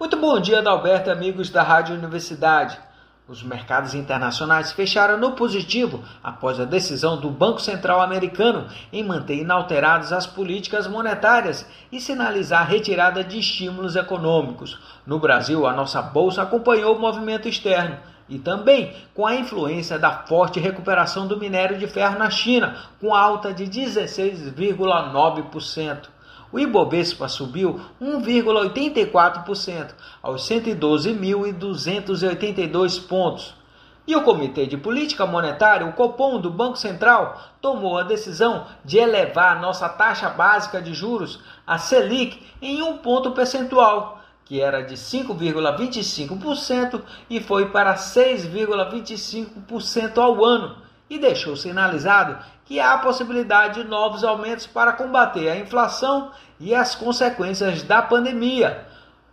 Muito bom dia, Adalberto, amigos da Rádio Universidade. Os mercados internacionais fecharam no positivo após a decisão do Banco Central americano em manter inalteradas as políticas monetárias e sinalizar a retirada de estímulos econômicos. No Brasil, a nossa bolsa acompanhou o movimento externo e também com a influência da forte recuperação do minério de ferro na China, com alta de 16,9% o Ibovespa subiu 1,84% aos 112.282 pontos. E o Comitê de Política Monetária, o Copom do Banco Central, tomou a decisão de elevar a nossa taxa básica de juros, a Selic, em um ponto percentual, que era de 5,25% e foi para 6,25% ao ano e deixou sinalizado que há a possibilidade de novos aumentos para combater a inflação e as consequências da pandemia,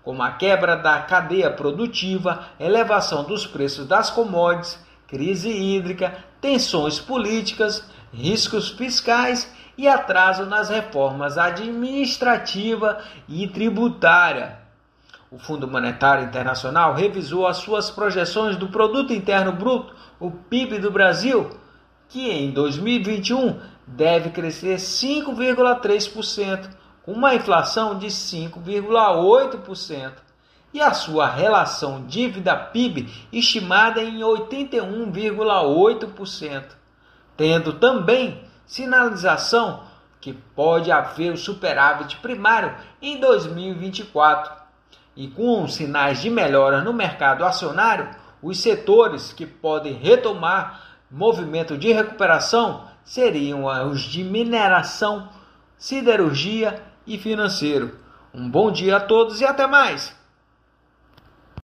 como a quebra da cadeia produtiva, elevação dos preços das commodities, crise hídrica, tensões políticas, riscos fiscais e atraso nas reformas administrativa e tributária. O Fundo Monetário Internacional revisou as suas projeções do Produto Interno Bruto, o PIB do Brasil, que em 2021 deve crescer 5,3%, com uma inflação de 5,8%, e a sua relação dívida-PIB estimada em 81,8%, tendo também sinalização que pode haver o superávit primário em 2024. E com sinais de melhora no mercado acionário, os setores que podem retomar movimento de recuperação seriam os de mineração, siderurgia e financeiro. Um bom dia a todos e até mais!